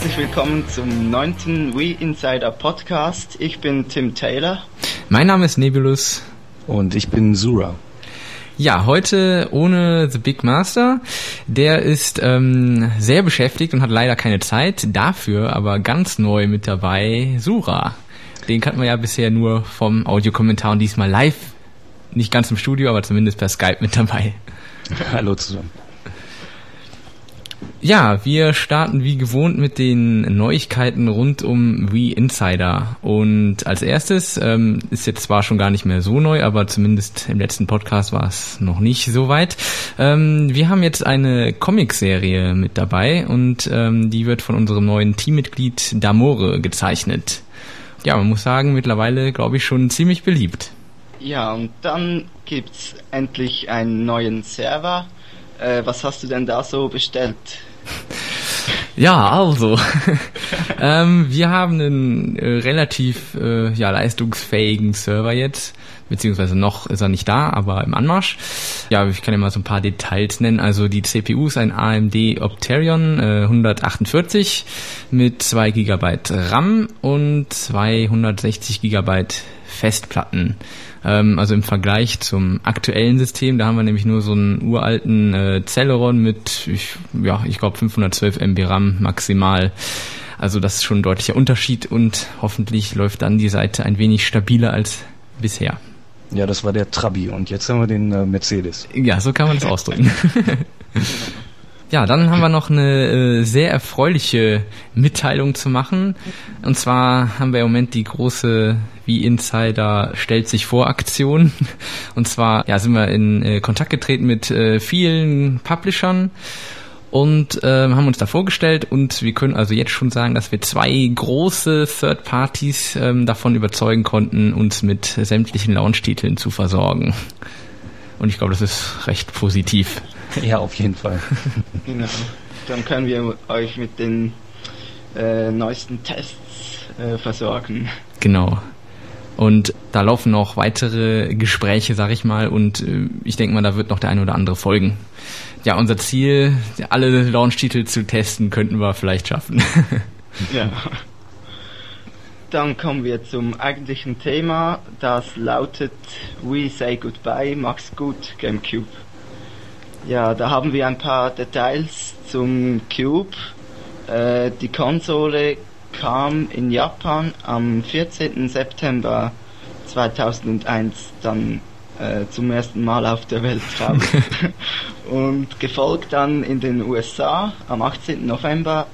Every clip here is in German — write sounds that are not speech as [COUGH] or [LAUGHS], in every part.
Herzlich willkommen zum neunten We Insider Podcast. Ich bin Tim Taylor. Mein Name ist Nebulus. Und ich bin Zura. Ja, heute ohne The Big Master. Der ist ähm, sehr beschäftigt und hat leider keine Zeit. Dafür aber ganz neu mit dabei Sura. Den kannten wir ja bisher nur vom Audiokommentar und diesmal live. Nicht ganz im Studio, aber zumindest per Skype mit dabei. Hallo zusammen. Ja, wir starten wie gewohnt mit den Neuigkeiten rund um Wii Insider. Und als erstes ähm, ist jetzt zwar schon gar nicht mehr so neu, aber zumindest im letzten Podcast war es noch nicht so weit. Ähm, wir haben jetzt eine Comicserie mit dabei und ähm, die wird von unserem neuen Teammitglied Damore gezeichnet. Ja, man muss sagen, mittlerweile glaube ich schon ziemlich beliebt. Ja, und dann gibt's endlich einen neuen Server. Äh, was hast du denn da so bestellt? [LAUGHS] Ja, also, [LAUGHS] ähm, wir haben einen äh, relativ äh, ja, leistungsfähigen Server jetzt, beziehungsweise noch ist er nicht da, aber im Anmarsch. Ja, ich kann ja mal so ein paar Details nennen. Also die CPU ist ein AMD Opterion äh, 148 mit 2 GB RAM und 260 GB Festplatten. Ähm, also im Vergleich zum aktuellen System, da haben wir nämlich nur so einen uralten äh, Celeron mit, ich, ja, ich glaube 512 MB RAM maximal. Also das ist schon ein deutlicher Unterschied und hoffentlich läuft dann die Seite ein wenig stabiler als bisher. Ja, das war der Trabi und jetzt haben wir den äh, Mercedes. Ja, so kann man das ausdrücken. [LAUGHS] Ja, dann haben wir noch eine äh, sehr erfreuliche Mitteilung zu machen. Und zwar haben wir im Moment die große wie Insider stellt sich vor Aktion. Und zwar ja, sind wir in äh, Kontakt getreten mit äh, vielen Publishern und äh, haben uns da vorgestellt und wir können also jetzt schon sagen, dass wir zwei große Third Parties ähm, davon überzeugen konnten, uns mit sämtlichen Launch-Titeln zu versorgen. Und ich glaube, das ist recht positiv. [LAUGHS] Ja, auf jeden Fall. Genau. Dann können wir euch mit den äh, neuesten Tests äh, versorgen. Genau. Und da laufen noch weitere Gespräche, sag ich mal, und äh, ich denke mal, da wird noch der eine oder andere folgen. Ja, unser Ziel, alle Launch-Titel zu testen, könnten wir vielleicht schaffen. [LAUGHS] ja. Dann kommen wir zum eigentlichen Thema. Das lautet We Say Goodbye, Max Gut, GameCube. Ja, da haben wir ein paar Details zum Cube. Äh, die Konsole kam in Japan am 14. September 2001 dann äh, zum ersten Mal auf der Welt raus. [LAUGHS] und gefolgt dann in den USA am 18. November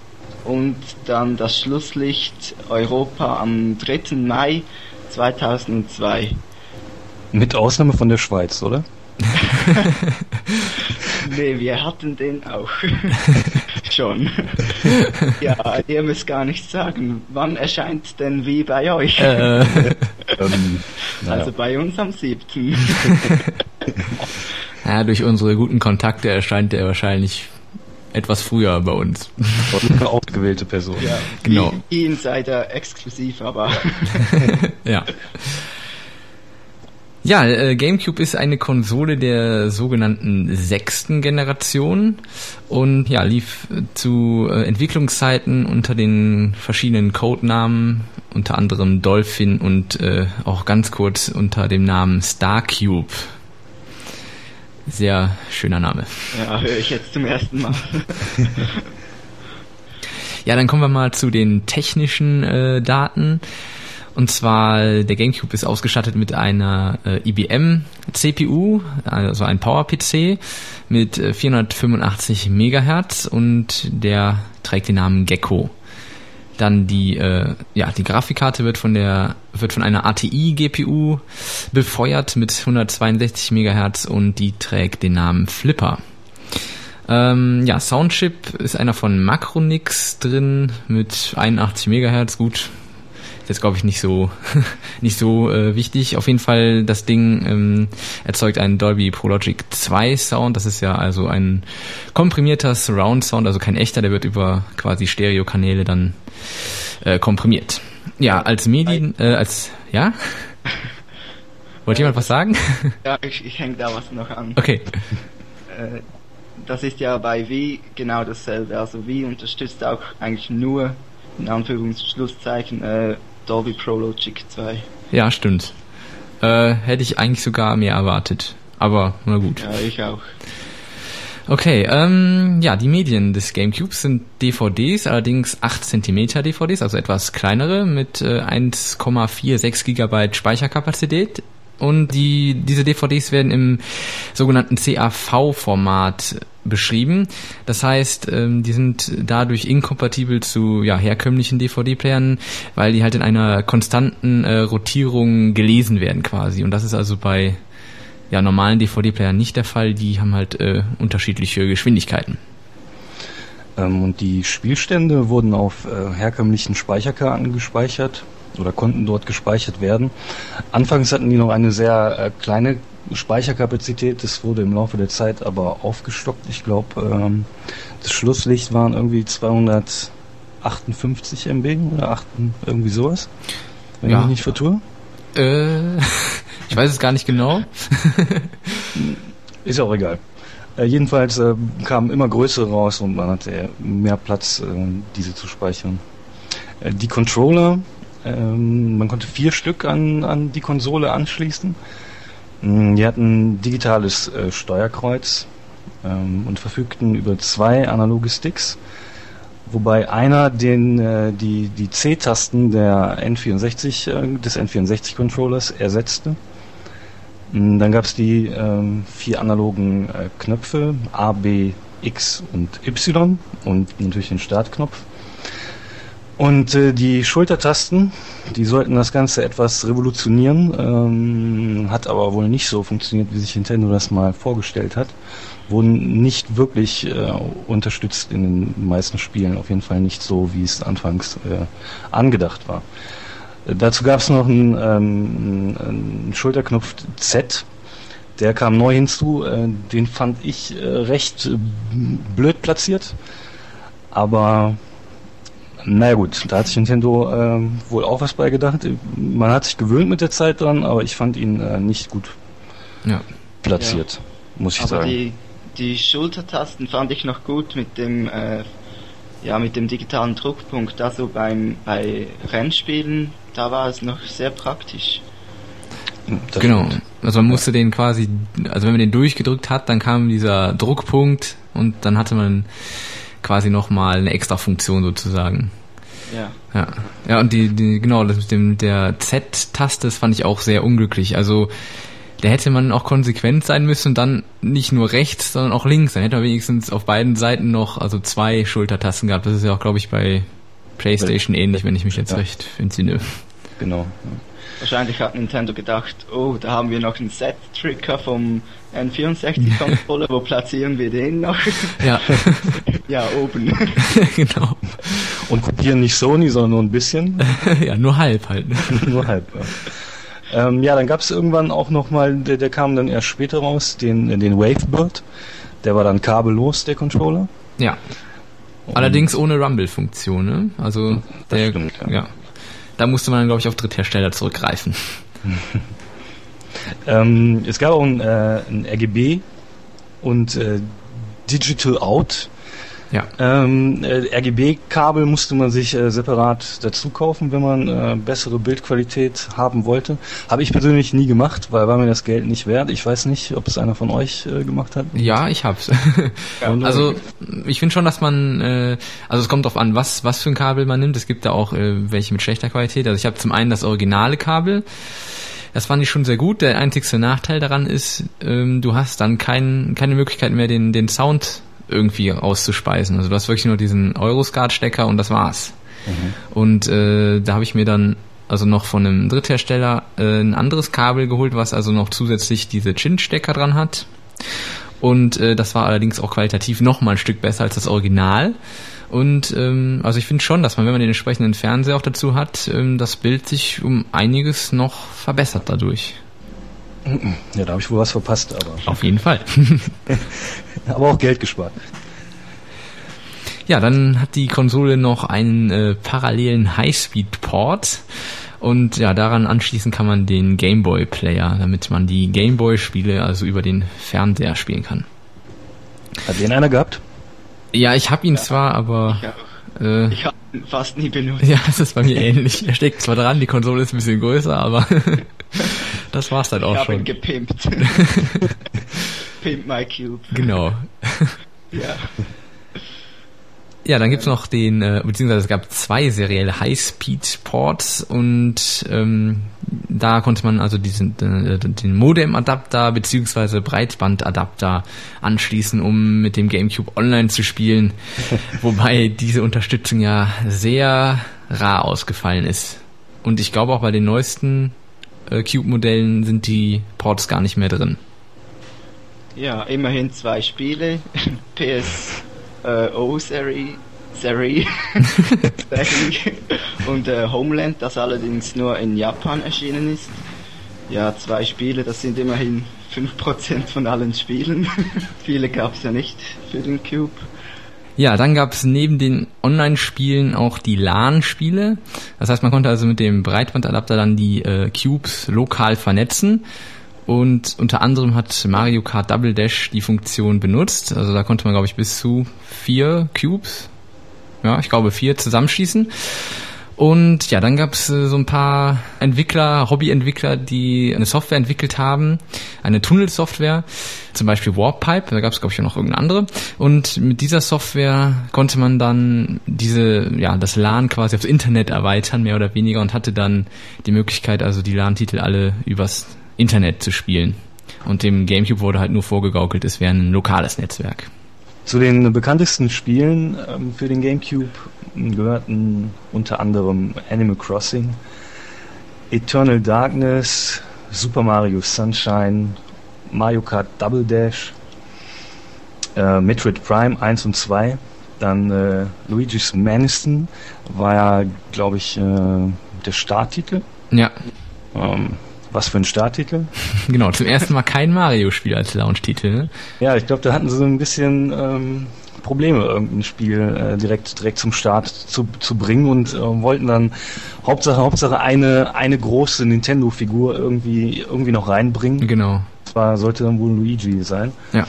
und dann das Schlusslicht Europa am 3. Mai 2002. Mit Ausnahme von der Schweiz, oder? [LAUGHS] nee, wir hatten den auch. [LAUGHS] Schon. ja, ihr müsst gar nichts sagen. Wann erscheint denn wie bei euch? Äh, [LAUGHS] ähm, also bei uns am 7. ja, durch unsere guten Kontakte erscheint er wahrscheinlich etwas früher bei uns. Eine ausgewählte Person. Ja, genau. Insider exklusiv, aber. [LAUGHS] ja. Ja, äh, GameCube ist eine Konsole der sogenannten sechsten Generation und ja, lief zu äh, Entwicklungszeiten unter den verschiedenen Codenamen, unter anderem Dolphin und äh, auch ganz kurz unter dem Namen StarCube. Sehr schöner Name. Ja, höre ich jetzt zum ersten Mal. ja, dann kommen wir mal zu den technischen äh, Daten. Und zwar der GameCube ist ausgestattet mit einer äh, IBM CPU, also ein Power PC mit äh, 485 Megahertz und der trägt den Namen Gecko. Dann die äh, ja die Grafikkarte wird von der wird von einer ATI GPU befeuert mit 162 Megahertz und die trägt den Namen Flipper. Ähm, ja, Soundchip ist einer von Macronix drin mit 81 Megahertz. Gut, ist jetzt glaube ich nicht so [LAUGHS] nicht so äh, wichtig. Auf jeden Fall das Ding ähm, erzeugt einen Dolby Pro Logic 2 Sound. Das ist ja also ein komprimierter Surround Sound, also kein echter. Der wird über quasi Stereokanäle dann äh, komprimiert. Ja, als Medien äh, als ja. Wollt jemand was sagen? [LAUGHS] Ja, ich, ich hänge da was noch an. Okay. Äh, das ist ja bei Wii genau dasselbe. Also Wii unterstützt auch eigentlich nur, in Anführungsschlusszeichen, äh, Dolby Pro Logic 2. Ja, stimmt. Äh, hätte ich eigentlich sogar mehr erwartet. Aber na gut. Ja, ich auch. Okay, ähm, ja, die Medien des GameCubes sind DVDs, allerdings 8 cm DVDs, also etwas kleinere mit äh, 1,46 GB Speicherkapazität. Und die, diese DVDs werden im sogenannten CAV-Format beschrieben. Das heißt, ähm, die sind dadurch inkompatibel zu ja, herkömmlichen DVD-Playern, weil die halt in einer konstanten äh, Rotierung gelesen werden quasi. Und das ist also bei ja, normalen DVD-Playern nicht der Fall. Die haben halt äh, unterschiedliche Geschwindigkeiten. Ähm, und die Spielstände wurden auf äh, herkömmlichen Speicherkarten gespeichert oder konnten dort gespeichert werden. Anfangs hatten die noch eine sehr äh, kleine Speicherkapazität, das wurde im Laufe der Zeit aber aufgestockt. Ich glaube, ähm, das Schlusslicht waren irgendwie 258 MB oder 8, irgendwie sowas, wenn ja. ich mich nicht vertue. Äh, [LAUGHS] ich weiß es gar nicht genau. [LAUGHS] Ist auch egal. Äh, jedenfalls äh, kamen immer größere raus und man hatte mehr Platz, äh, diese zu speichern. Äh, die Controller, ähm, man konnte vier Stück an, an die Konsole anschließen. Mm, die hatten digitales äh, Steuerkreuz ähm, und verfügten über zwei analoge Sticks, wobei einer den äh, die die C-Tasten der N64 äh, des N64-Controllers ersetzte. Mm, dann gab es die ähm, vier analogen äh, Knöpfe A, B, X und Y und natürlich den Startknopf. Und äh, die Schultertasten, die sollten das Ganze etwas revolutionieren, ähm, hat aber wohl nicht so funktioniert, wie sich Nintendo das mal vorgestellt hat. Wurden nicht wirklich äh, unterstützt in den meisten Spielen, auf jeden Fall nicht so, wie es anfangs äh, angedacht war. Dazu gab es noch einen, ähm, einen Schulterknopf Z, der kam neu hinzu, äh, den fand ich äh, recht äh, blöd platziert, aber naja gut, da hat sich Nintendo äh, wohl auch was bei gedacht. Man hat sich gewöhnt mit der Zeit dran, aber ich fand ihn äh, nicht gut ja. platziert, ja. muss ich aber sagen. Die, die Schultertasten fand ich noch gut mit dem äh, ja mit dem digitalen Druckpunkt. Also beim bei Rennspielen, da war es noch sehr praktisch. Das genau. Also man musste den quasi, also wenn man den durchgedrückt hat, dann kam dieser Druckpunkt und dann hatte man quasi nochmal eine extra Funktion sozusagen. Ja. Ja, ja und die, die genau, das mit dem der Z-Taste, das fand ich auch sehr unglücklich. Also da hätte man auch konsequent sein müssen und dann nicht nur rechts, sondern auch links. Dann hätte man wenigstens auf beiden Seiten noch also zwei Schultertasten gehabt. Das ist ja auch, glaube ich, bei PlayStation ähnlich, wenn ich mich jetzt ja. recht entsinne. Genau. Wahrscheinlich hat Nintendo gedacht, oh, da haben wir noch einen Set-Tricker vom N64-Controller, [LAUGHS] wo platzieren wir den noch? Ja. [LAUGHS] ja, oben. [LAUGHS] genau. Und kopieren nicht Sony, sondern nur ein bisschen. ja, nur halb halt. nur halb, ja. Ähm, ja, dann gab es irgendwann auch nochmal, der, der kam dann erst später raus, den, den Wavebird. Der war dann kabellos, der Controller. Ja. Und Allerdings ohne Rumble-Funktion, ne? Also, der, stimmt, ja. ja. Da musste man, glaube ich, auf Dritthersteller zurückgreifen. [LAUGHS] ähm, es gab auch ein, äh, ein RGB und äh, Digital Out ja. Ähm, äh, RGB-Kabel musste man sich äh, separat dazu kaufen, wenn man äh, bessere Bildqualität haben wollte. Habe ich persönlich nie gemacht, weil war mir das Geld nicht wert. Ich weiß nicht, ob es einer von euch äh, gemacht hat. Ja, ich hab's. [LAUGHS] also ich finde schon, dass man, äh, also es kommt darauf an, was was für ein Kabel man nimmt. Es gibt da auch äh, welche mit schlechter Qualität. Also ich habe zum einen das originale Kabel. Das fand ich schon sehr gut. Der einzigste Nachteil daran ist, ähm, du hast dann kein, keine Möglichkeit mehr, den, den Sound irgendwie auszuspeisen. Also du hast wirklich nur diesen Euroscard-Stecker und das war's. Mhm. Und äh, da habe ich mir dann also noch von einem Dritthersteller äh, ein anderes Kabel geholt, was also noch zusätzlich diese Chin-Stecker dran hat. Und äh, das war allerdings auch qualitativ noch mal ein Stück besser als das Original. Und ähm, also ich finde schon, dass man, wenn man den entsprechenden Fernseher auch dazu hat, ähm, das Bild sich um einiges noch verbessert dadurch. Ja, da habe ich wohl was verpasst, aber. Auf jeden Fall. [LAUGHS] aber auch Geld gespart. Ja, dann hat die Konsole noch einen äh, parallelen Highspeed-Port. Und ja, daran anschließend kann man den Gameboy Player, damit man die Gameboy-Spiele also über den Fernseher spielen kann. Hat den einer gehabt? Ja, ich habe ihn ja, zwar, aber... Ich, äh, ich habe ihn fast nie benutzt. Ja, das ist bei mir ähnlich. Er steckt zwar dran, die Konsole ist ein bisschen größer, aber [LAUGHS] das war's dann auch ich schon. Ich ihn gepimpt. [LAUGHS] Pimp my Cube. Genau. ja. Ja, dann gibt's noch den, äh, beziehungsweise es gab zwei serielle High-Speed-Ports und ähm, da konnte man also diesen äh, den Modem-Adapter beziehungsweise Breitband-Adapter anschließen, um mit dem GameCube online zu spielen, [LAUGHS] wobei diese Unterstützung ja sehr rar ausgefallen ist. Und ich glaube auch bei den neuesten äh, Cube-Modellen sind die Ports gar nicht mehr drin. Ja, immerhin zwei Spiele. [LAUGHS] PS äh, O-Serie Serie [LAUGHS] und äh, Homeland, das allerdings nur in Japan erschienen ist. Ja, zwei Spiele, das sind immerhin 5% von allen Spielen. [LAUGHS] Viele gab es ja nicht für den Cube. Ja, dann gab es neben den Online-Spielen auch die LAN-Spiele. Das heißt, man konnte also mit dem Breitbandadapter dann die äh, Cubes lokal vernetzen. Und unter anderem hat Mario Kart Double Dash die Funktion benutzt. Also da konnte man, glaube ich, bis zu vier Cubes, ja, ich glaube vier zusammenschießen. Und ja, dann gab es äh, so ein paar Entwickler, Hobbyentwickler, die eine Software entwickelt haben, eine Tunnelsoftware, zum Beispiel Warpipe, da gab es glaube ich auch noch irgendeine andere. Und mit dieser Software konnte man dann diese, ja, das LAN quasi aufs Internet erweitern, mehr oder weniger, und hatte dann die Möglichkeit, also die LAN-Titel alle übers Internet zu spielen. Und dem GameCube wurde halt nur vorgegaukelt, es wäre ein lokales Netzwerk. Zu den bekanntesten Spielen ähm, für den GameCube gehörten unter anderem Animal Crossing, Eternal Darkness, Super Mario Sunshine, Mario Kart Double Dash, äh, Metroid Prime 1 und 2, dann äh, Luigi's Mansion war ja, glaube ich, äh, der Starttitel. Ja. Ähm, was für ein Starttitel? [LAUGHS] genau, zum ersten Mal kein Mario-Spiel als Launch-Titel. Ne? Ja, ich glaube, da hatten sie so ein bisschen ähm, Probleme, irgendein Spiel äh, direkt direkt zum Start zu, zu bringen und äh, wollten dann Hauptsache Hauptsache eine eine große Nintendo-Figur irgendwie irgendwie noch reinbringen. Genau. Zwar sollte dann wohl Luigi sein. Ja.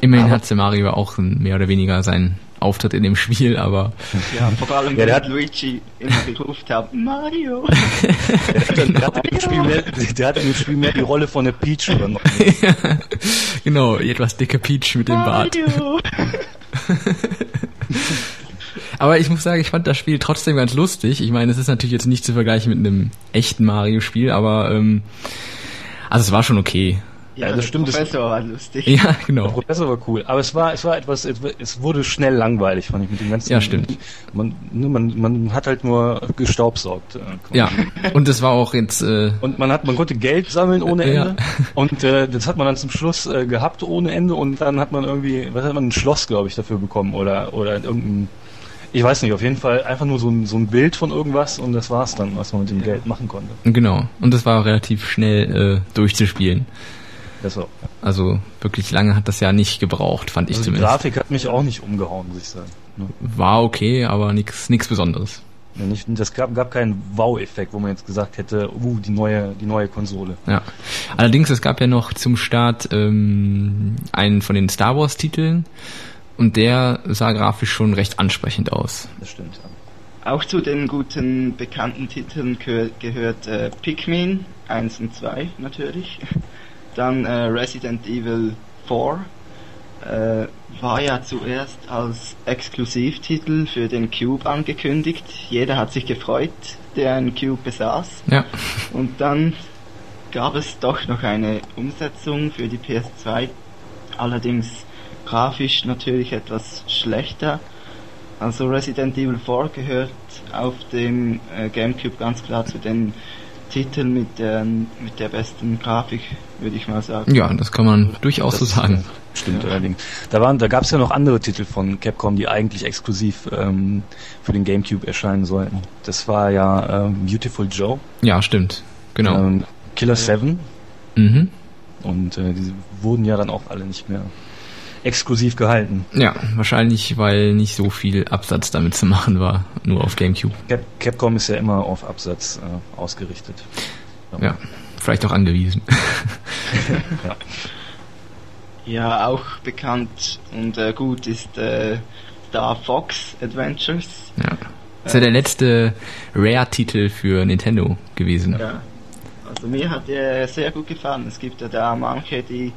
Immerhin hat Mario auch mehr oder weniger sein Auftritt in dem Spiel, aber. Ja, vor allem, ja, der hat Luigi immer gerufen hat, Mario! der, [LAUGHS] der, hat im Spiel mehr, [LAUGHS] der hat im Spiel mehr die Rolle von der Peach übernommen. ja, genau, etwas dicke Peach mit dem Bart. [LAUGHS] Aber ich muss sagen, ich fand das Spiel trotzdem ganz lustig. Ich meine, es ist natürlich jetzt nicht zu vergleichen mit einem echten Mario-Spiel, aber ähm, also es war schon okay. Ja, das stimmt. Der Professor war lustig. Ja, genau. Der Professor war cool. Aber es war, es war etwas, es wurde schnell langweilig, fand ich, mit dem ganzen. Ja, stimmt. Man, man, man hat halt nur gestaubsaugt. Äh, ja. Und es war auch jetzt, äh, Und man hat, man konnte Geld sammeln ohne Ende. Ja. Und, äh, das hat man dann zum Schluss äh, gehabt ohne Ende und dann hat man irgendwie, was hat man, ein Schloss, glaube ich, dafür bekommen oder, oder irgendein, ich weiß nicht, auf jeden Fall einfach nur so ein, so ein Bild von irgendwas und das war's dann, was man mit dem Geld machen konnte. Genau. Und das war relativ schnell äh, durchzuspielen. So. Also wirklich lange hat das ja nicht gebraucht, fand ich also zumindest. Die Grafik hat mich auch nicht umgehauen, muss ich sagen. Ne? War okay, aber nichts Besonderes. Ja, nicht, das gab, gab keinen Wow-Effekt, wo man jetzt gesagt hätte, uh, die neue, die neue Konsole. Ja. Allerdings, es gab ja noch zum Start ähm, einen von den Star Wars-Titeln und der sah grafisch schon recht ansprechend aus. Das stimmt. Ja. Auch zu den guten bekannten Titeln gehört, gehört äh, Pikmin 1 und 2 natürlich. Dann äh, Resident Evil 4 äh, war ja zuerst als Exklusivtitel für den Cube angekündigt. Jeder hat sich gefreut, der einen Cube besaß. Ja. Und dann gab es doch noch eine Umsetzung für die PS2, allerdings grafisch natürlich etwas schlechter. Also Resident Evil 4 gehört auf dem äh, GameCube ganz klar zu den Titel mit der, mit der besten Grafik, würde ich mal sagen. Ja, das kann man durchaus so sagen. Stimmt ja. allerdings. Da waren, da gab es ja noch andere Titel von Capcom, die eigentlich exklusiv ähm, für den GameCube erscheinen sollten. Das war ja ähm, Beautiful Joe. Ja, stimmt. Genau. Ähm, Killer 7. Mhm. Und äh, die wurden ja dann auch alle nicht mehr exklusiv gehalten. Ja, wahrscheinlich, weil nicht so viel Absatz damit zu machen war, nur auf GameCube. Cap Capcom ist ja immer auf Absatz äh, ausgerichtet. Ja. ja, vielleicht auch angewiesen. ja. [LAUGHS] Ja, auch bekannt und äh, gut ist äh, Star Fox Adventures. Ja. Das ist ja der letzte Rare-Titel für Nintendo gewesen. Ja. Also mir hat der sehr gut gefallen. Es gibt ja da manche, die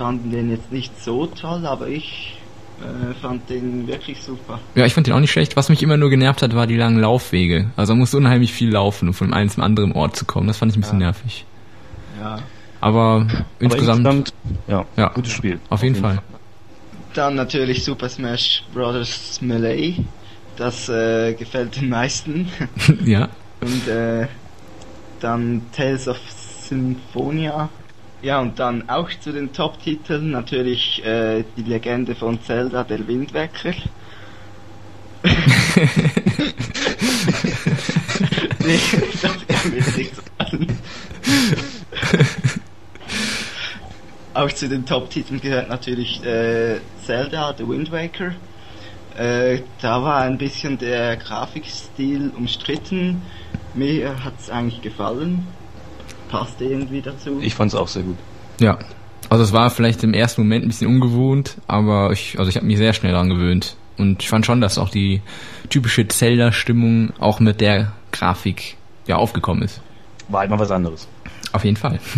fanden den jetzt nicht so toll, aber ich äh, fand den wirklich super. Ja, ich fand den auch nicht schlecht. Was mich immer nur genervt hat, war die langen Laufwege. Also man muss unheimlich viel laufen, um von einem zum anderen Ort zu kommen. Das fand ich ein bisschen Ja. nervig. Ja. Aber, Aber insgesamt, ja, ja, gutes Spiel. Auf jeden Fall. Dann natürlich Super Smash Bros. Melee. Das äh, gefällt den meisten. [LAUGHS] ja. Und äh, dann Tales of Symphonia. Ja, und dann auch zu den Top-Titeln natürlich äh, die Legende von Zelda, der Windwecker. nee, das [LAUGHS] kann mir nicht sagen. auch zu den Top-Titeln gehört natürlich äh, Zelda, The Wind Waker. Äh, da war ein bisschen der Grafikstil umstritten. Mir hat es eigentlich gefallen. Passte irgendwie dazu. Ich fand es auch sehr gut. Ja. Also es war vielleicht im ersten Moment ein bisschen ungewohnt, aber ich, also ich habe mich sehr schnell daran gewöhnt. Und ich fand schon, dass auch die typische Zelda-Stimmung auch mit der Grafik ja aufgekommen ist. War halt mal was anderes. Auf jeden Fall. [LAUGHS]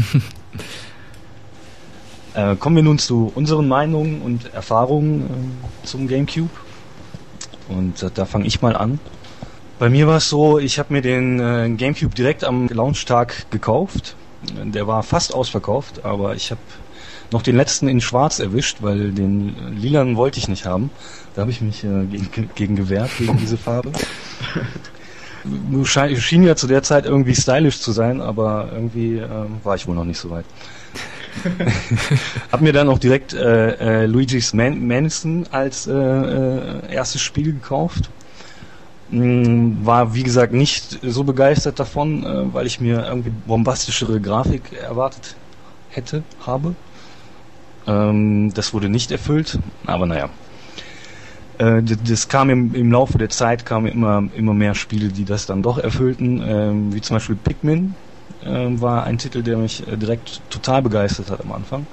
Äh, kommen wir nun zu unseren Meinungen und Erfahrungen äh, zum GameCube. Und äh, da fange ich mal an. Bei mir war es so, ich habe mir den äh, GameCube direkt am Launchtag gekauft. Der war fast ausverkauft, aber ich habe noch den letzten in Schwarz erwischt, weil den lilanen wollte ich nicht haben. Da habe ich mich äh, gegen, gegen gewehrt, gegen diese Farbe. [LAUGHS] Schien schien ja zu der Zeit irgendwie stylisch zu sein, aber irgendwie äh, war ich wohl noch nicht so weit. [LAUGHS] Hab mir dann auch direkt äh, äh, Luigi's Man Mansion als äh, äh, erstes Spiel gekauft. Mm, War wie gesagt nicht so begeistert davon, äh, weil ich mir irgendwie bombastischere Grafik erwartet hätte, habe. Ähm, das wurde nicht erfüllt, aber naja. Äh, das kam im, im Laufe der Zeit kamen immer immer mehr Spiele, die das dann doch erfüllten, ähm, wie zum Beispiel Pikmin ähm, war ein Titel, der mich äh, direkt total begeistert hat am Anfang.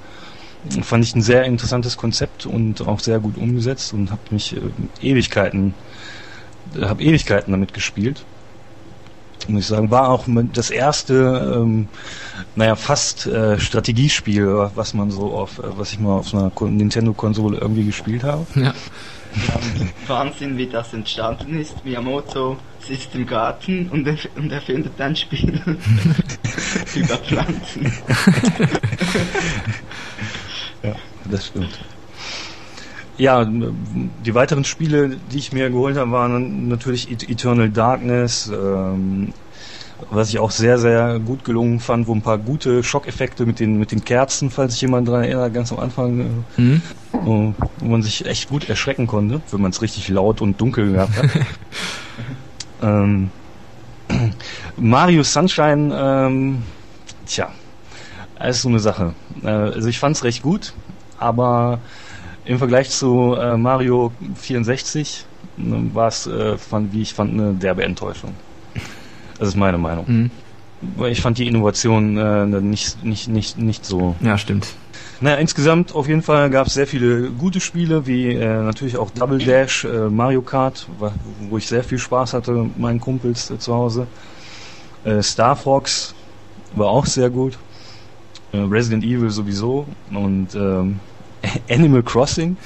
Fand ich ein sehr interessantes Konzept und auch sehr gut umgesetzt und habe mich äh, Ewigkeiten, habe Ewigkeiten damit gespielt. Muss ich sagen, war auch das erste, ähm, naja, fast äh, Strategiespiel, was man so auf, äh, was ich mal auf einer Kon- Nintendo-Konsole irgendwie gespielt habe. ja. [LAUGHS] Wahnsinn, wie das entstanden ist. Miyamoto sitzt im Garten und, er, und erfindet ein Spiel [LAUGHS] über Pflanzen. [LAUGHS] Ja, das stimmt. Ja, die weiteren Spiele, die ich mir geholt habe, waren natürlich Et- Eternal Darkness, ähm, was ich auch sehr, sehr gut gelungen fand, wo ein paar gute Schockeffekte mit den, mit den Kerzen, falls sich jemand daran erinnert, ganz am Anfang, äh, wo wo man sich echt gut erschrecken konnte, wenn man es richtig laut und dunkel gehabt hat. [LAUGHS] ähm, Mario Sunshine, ähm, tja, ist so eine Sache. Äh, also ich fand es recht gut, aber im Vergleich zu äh, Mario 64 war es, äh, fand, wie ich fand, eine derbe Enttäuschung. Das ist meine Meinung. Hm. Weil Ich fand die Innovation äh, nicht, nicht, nicht, nicht so. Ja, stimmt. Naja, insgesamt auf jeden Fall gab es sehr viele gute Spiele, wie äh, natürlich auch Double Dash, äh, Mario Kart, wo ich sehr viel Spaß hatte mit meinen Kumpels äh, zu Hause. Äh, Star Fox war auch sehr gut. Äh, Resident Evil sowieso und ähm, [LAUGHS] Animal Crossing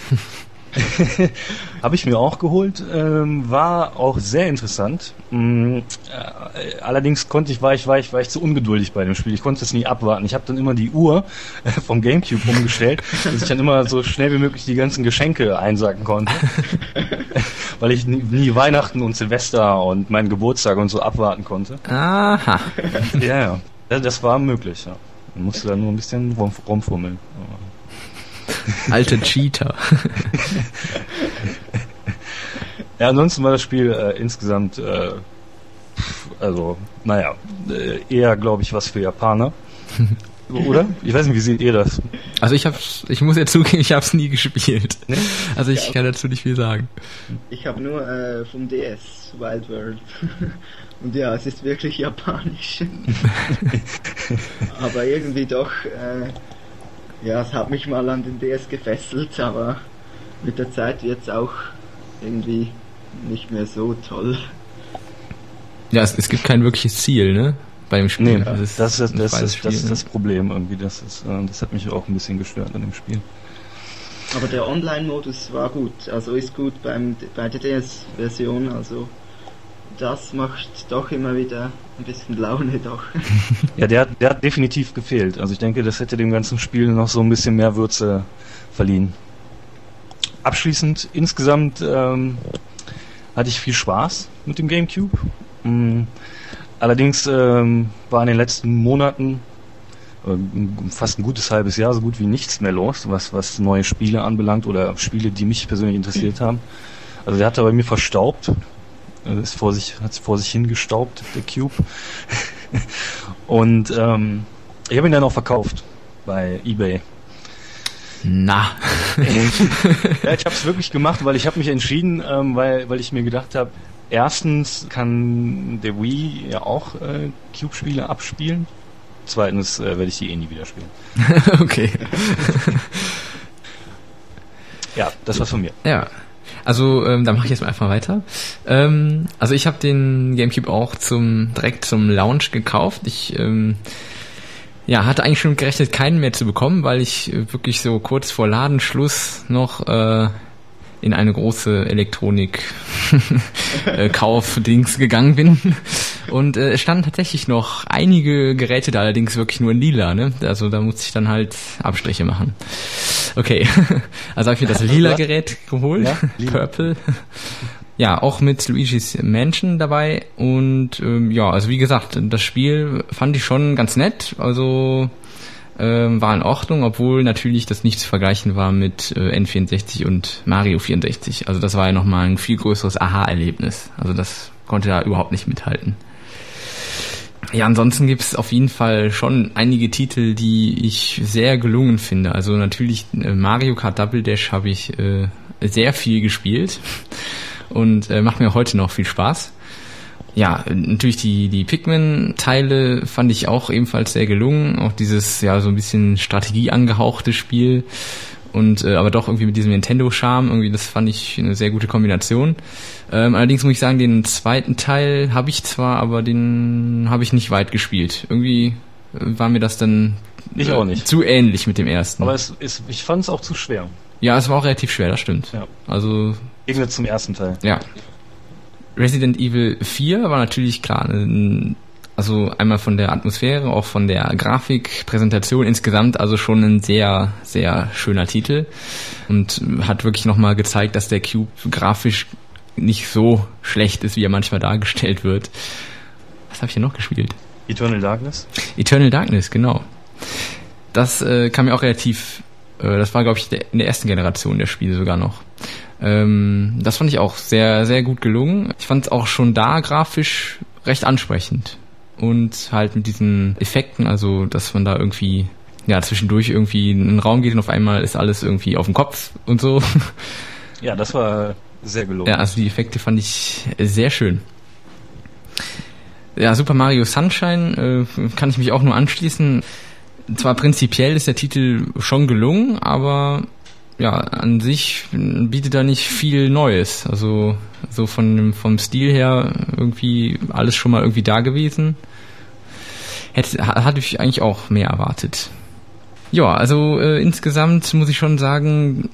[LAUGHS] habe ich mir auch geholt, ähm, war auch sehr interessant. Mm, äh, allerdings konnte ich war ich war ich war ich zu ungeduldig bei dem Spiel. Ich konnte es nie abwarten. Ich habe dann immer die Uhr äh, vom GameCube umgestellt, [LAUGHS] dass ich dann immer so schnell wie möglich die ganzen Geschenke einsacken konnte, weil ich nie, nie Weihnachten und Silvester und meinen Geburtstag und so abwarten konnte. Aha. Ja, ja, das, das war möglich. Ja. Man musste da nur ein bisschen rum, rumfummeln. Alter Cheater. [LAUGHS] Ja, ansonsten war das Spiel äh, insgesamt, äh, also, naja, äh, eher, glaube ich, was für Japaner. [LAUGHS] Oder? Ich weiß nicht, wie seht ihr das? Also ich hab's, ich muss ja zugeben, ich hab's nie gespielt. Also ich kann dazu nicht viel sagen. Ich habe nur äh, vom DS Wild World. [LAUGHS] Und ja, es ist wirklich japanisch. Aber irgendwie doch, äh, Ja, es hat mich mal an den DS gefesselt, aber mit der Zeit wird es auch irgendwie nicht mehr so toll. Ja, es, es gibt kein wirkliches Ziel, ne? Bei dem Spiel. Nee, das ist das, das, das, das, das, ist das Problem irgendwie. Das, ist, äh, das hat mich auch ein bisschen gestört an dem Spiel. Aber der Online-Modus war gut, also ist gut beim, bei der DS-Version, also das macht doch immer wieder ein bisschen Laune doch. [LAUGHS] ja, der, der hat definitiv gefehlt. Also ich denke, das hätte dem ganzen Spiel noch so ein bisschen mehr Würze verliehen. Abschließend, insgesamt ähm, hatte ich viel Spaß mit dem GameCube. Mhm. Allerdings ähm, war in den letzten Monaten äh, fast ein gutes halbes Jahr so gut wie nichts mehr los, was, was neue Spiele anbelangt oder Spiele, die mich persönlich interessiert haben. Also der hat da bei mir verstaubt, ist vor sich, hat vor sich hingestaubt, der Cube. [LAUGHS] Und ähm, ich habe ihn dann auch verkauft bei eBay. Na. ja, ich habe es wirklich gemacht, weil ich habe mich entschieden, ähm, weil, weil ich mir gedacht habe, erstens kann der Wii ja auch äh, Cube-Spiele abspielen. Zweitens äh, werde ich die eh nie wieder spielen. [LAUGHS] okay. ja, das war's von mir. Ja. Also ähm, da mache ich jetzt mal einfach weiter. Ähm, also ich habe den GameCube auch zum direkt zum Launch gekauft. Ich ähm, ja hatte eigentlich schon gerechnet, keinen mehr zu bekommen, weil ich äh, wirklich so kurz vor Ladenschluss noch äh, in eine große Elektronik-Kauf-Dings [LAUGHS] gegangen bin. Und äh, es standen tatsächlich noch einige Geräte da, allerdings wirklich nur in lila. Ne? Also da musste ich dann halt Abstriche machen. Okay, [LAUGHS] also habe ich mir das lila Gerät geholt, ja, Purple. Ja, auch mit Luigi's Mansion dabei und ähm, ja, also wie gesagt, das Spiel fand ich schon ganz nett. Also ähm, war in Ordnung, obwohl natürlich das nicht zu vergleichen war mit äh, N64 und Mario 64. Also das war ja nochmal ein viel größeres Aha-Erlebnis. Also das konnte da überhaupt nicht mithalten. Ja, ansonsten gibt es auf jeden Fall schon einige Titel, die ich sehr gelungen finde. Also natürlich äh, Mario Kart Double Dash habe ich äh, sehr viel gespielt und äh, macht mir heute noch viel Spaß ja, natürlich die, die Pikmin-Teile fand ich auch ebenfalls sehr gelungen. Auch dieses, ja, so ein bisschen Strategie angehauchte Spiel. Und äh, aber doch irgendwie mit diesem Nintendo-Charme, irgendwie, das fand ich eine sehr gute Kombination. Ähm, allerdings muss ich sagen, den zweiten Teil habe ich zwar, aber den habe ich nicht weit gespielt. Irgendwie äh, war mir das dann ich auch nicht. zu ähnlich mit dem ersten. Aber es ist, ich fand es auch zu schwer. Ja, es war auch relativ schwer, das stimmt. Ja. Also. Eben zum ersten Teil. Ja. Resident Evil 4 war natürlich klar, also einmal von der Atmosphäre, auch von der Grafik, Präsentation insgesamt, also schon ein sehr, sehr schöner Titel und hat wirklich nochmal gezeigt, dass der Cube grafisch nicht so schlecht ist, wie er manchmal dargestellt wird. Was habe ich hier noch gespielt? Eternal Darkness? Eternal Darkness, genau. Das äh, kam mir auch relativ, äh, das war glaube ich der, in der ersten Generation der Spiele sogar noch. Ähm, das fand ich auch sehr, sehr gut gelungen. Ich fand es auch schon da grafisch recht ansprechend. Und halt mit diesen Effekten, also dass man da irgendwie ja zwischendurch irgendwie in einen Raum geht und auf einmal ist alles irgendwie auf dem Kopf und so. Ja, das war sehr gelungen. Ja, also die Effekte fand ich sehr schön. Ja, Super Mario Sunshine äh, kann ich mich auch nur anschließen. Zwar prinzipiell ist der Titel schon gelungen, aber ja, an sich bietet da nicht viel Neues. Also so von vom Stil her irgendwie alles schon mal irgendwie da gewesen. Hätte, hatte ich eigentlich auch mehr erwartet. Ja, also äh, insgesamt muss ich schon sagen,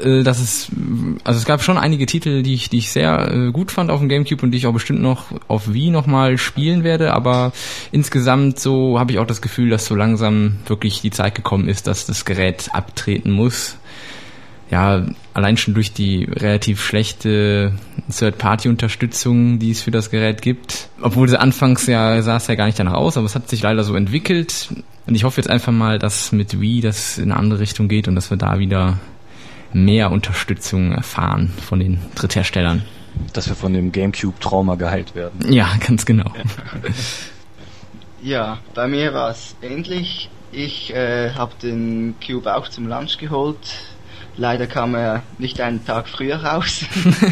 äh, dass es, also es gab schon einige Titel, die ich, die ich sehr äh, gut fand auf dem GameCube und die ich auch bestimmt noch auf Wii nochmal spielen werde, aber insgesamt so habe ich auch das Gefühl, dass so langsam wirklich die Zeit gekommen ist, dass das Gerät abtreten muss ja, allein schon durch die relativ schlechte Third-Party-Unterstützung, die es für das Gerät gibt. Obwohl sie anfangs ja sah es ja gar nicht danach aus, aber es hat sich leider so entwickelt. Und ich hoffe jetzt einfach mal, dass mit Wii das in eine andere Richtung geht und dass wir da wieder mehr Unterstützung erfahren von den Drittherstellern. Dass wir von dem GameCube-Trauma geheilt werden. Ja, ganz genau. [LAUGHS] Ja, bei mir war es ähnlich. Ich äh, habe den Cube auch zum Lunch geholt Leider kam er nicht einen Tag früher raus.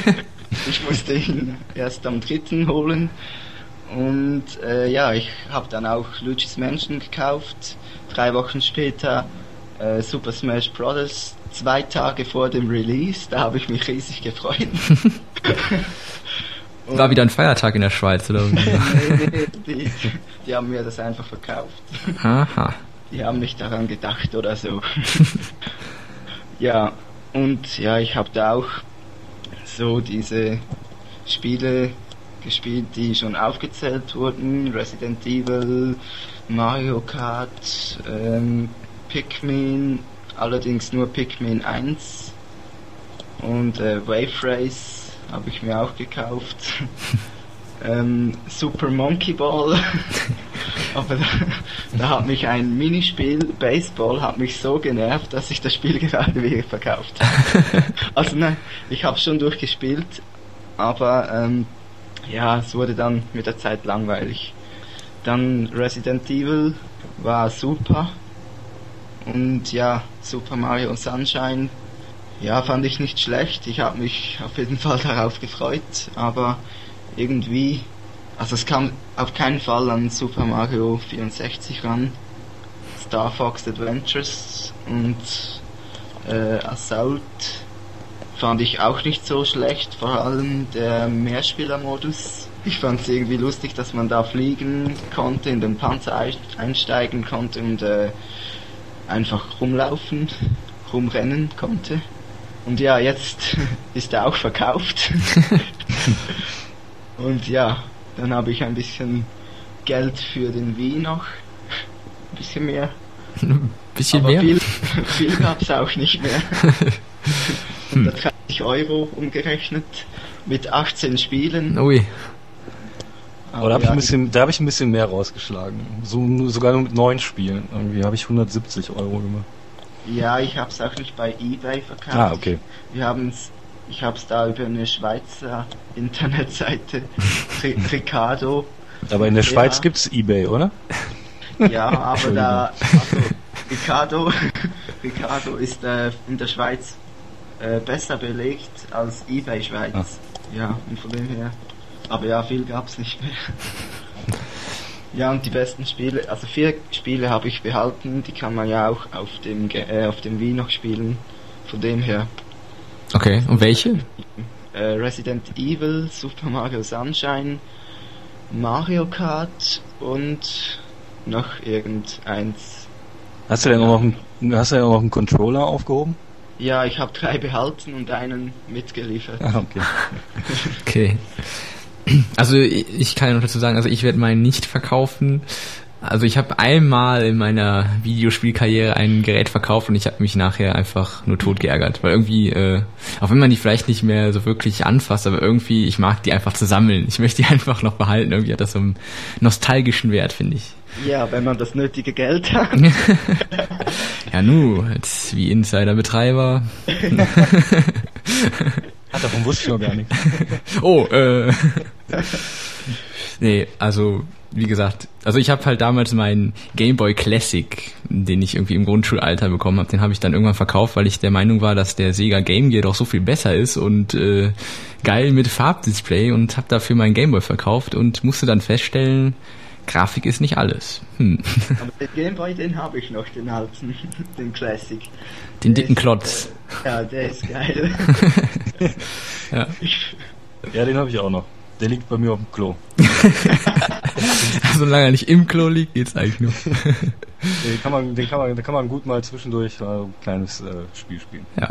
[LAUGHS] ich musste ihn erst am dritten holen. Und äh, ja, ich habe dann auch Luigi's Mansion gekauft. Drei Wochen später äh, Super Smash Bros. zwei Tage vor dem Release. Da habe ich mich riesig gefreut. [LAUGHS] War wieder ein Feiertag in der Schweiz, oder? nee, [LAUGHS] nee, die, die haben mir das einfach verkauft. Aha. Die haben nicht daran gedacht oder so. Ja, und ja, ich habe da auch so diese Spiele gespielt, die schon aufgezählt wurden. Resident Evil, Mario Kart, ähm, Pikmin, allerdings nur Pikmin 1 und äh, Wave Race habe ich mir auch gekauft. [LAUGHS] ähm, Super Monkey Ball, [LAUGHS] aber da, da, hat mich ein Minispiel Baseball hat mich so genervt, dass ich das Spiel [LAUGHS] gerade wieder verkauft habe. [LAUGHS] also nein, ich habe schon durchgespielt, aber ähm, ja, es wurde dann mit der Zeit langweilig. Dann Resident Evil war super. Und ja, Super Mario Sunshine, ja, fand ich nicht schlecht. Ich habe mich auf jeden Fall darauf gefreut, aber irgendwie, also es kam auf keinen Fall an Super Mario 64 ran. Star Fox Adventures und äh, Assault fand ich auch nicht so schlecht, vor allem der Mehrspielermodus. Ich fand es irgendwie lustig, dass man da fliegen konnte, in den Panzer einsteigen konnte und äh, einfach rumlaufen, rumrennen konnte. Und ja, jetzt [LAUGHS] ist er auch verkauft. [LAUGHS] und ja, dann habe ich ein bisschen Geld für den Wii noch. Ein bisschen mehr. Ein [LAUGHS] bisschen Aber mehr? Viel, viel gab es auch nicht mehr. [LAUGHS] 130 Euro umgerechnet mit 18 Spielen. Ui. Aber da habe ich, ein bisschen, da hab ich ein bisschen mehr rausgeschlagen. So, nur- sogar nur mit neun Spielen. Irgendwie habe ich 170 Euro gemacht. Ja, ich habe es auch nicht bei eBay verkauft. Ah, okay. Wir haben's, ich habe es da über eine Schweizer Internetseite, [LAUGHS] Ri- Ricardo. Aber in der Ja. Schweiz gibt's Ebay, oder? Ja, aber da, also, Ricardo, Ricardo ist äh, in der Schweiz äh, besser belegt als eBay Schweiz. Ah. Ja, und von dem her. Aber ja, viel gab's nicht mehr. Ja, und die besten Spiele, also vier Spiele habe ich behalten, die kann man ja auch auf dem, äh, auf dem Wii noch spielen. Von dem her. Okay, und welche? äh, Resident Evil, Super Mario Sunshine, Mario Kart und noch irgendeins. Hast du denn auch noch einen, hast du denn auch noch einen Controller aufgehoben? Ja, ich habe drei behalten und einen mitgeliefert. Ah, okay. [LAUGHS] Okay. Also ich kann ja noch dazu sagen, also ich werde meinen nicht verkaufen. Also ich habe einmal in meiner Videospielkarriere ein Gerät verkauft und ich habe mich nachher einfach nur tot geärgert, weil irgendwie, äh, auch wenn man die vielleicht nicht mehr so wirklich anfasst, aber irgendwie, ich mag die einfach zu sammeln. Ich möchte die [LAUGHS] einfach noch behalten. Irgendwie hat das so einen nostalgischen Wert, finde ich. Ja, wenn man das nötige Geld hat. [LAUGHS] [LAUGHS] Ja, nu, als wie Insider-Betreiber. Ah, davon wusste ich noch gar nichts. Oh, äh. nee, also, wie gesagt, also ich habe halt damals meinen Game Boy Classic, den ich irgendwie im Grundschulalter bekommen habe, den habe ich dann irgendwann verkauft, weil ich der Meinung war, dass der Sega Game Gear doch so viel besser ist und äh, geil mit Farbdisplay und habe dafür meinen Game Boy verkauft und musste dann feststellen, Grafik ist nicht alles. Hm. [LAUGHS] Aber den Gameboy, den habe ich noch, den alten, [LAUGHS] den Classic. Den Der dicken ist, Klotz. äh, Ja, der ist geil. [LAUGHS] Ja. Ja, den habe ich auch noch. Der liegt bei mir auf dem Klo. [LAUGHS] Solange er nicht im Klo liegt, geht's eigentlich nur. [LAUGHS] Den kann man, den kann man, da kann man gut mal zwischendurch äh, ein kleines äh, Spiel spielen. Ja.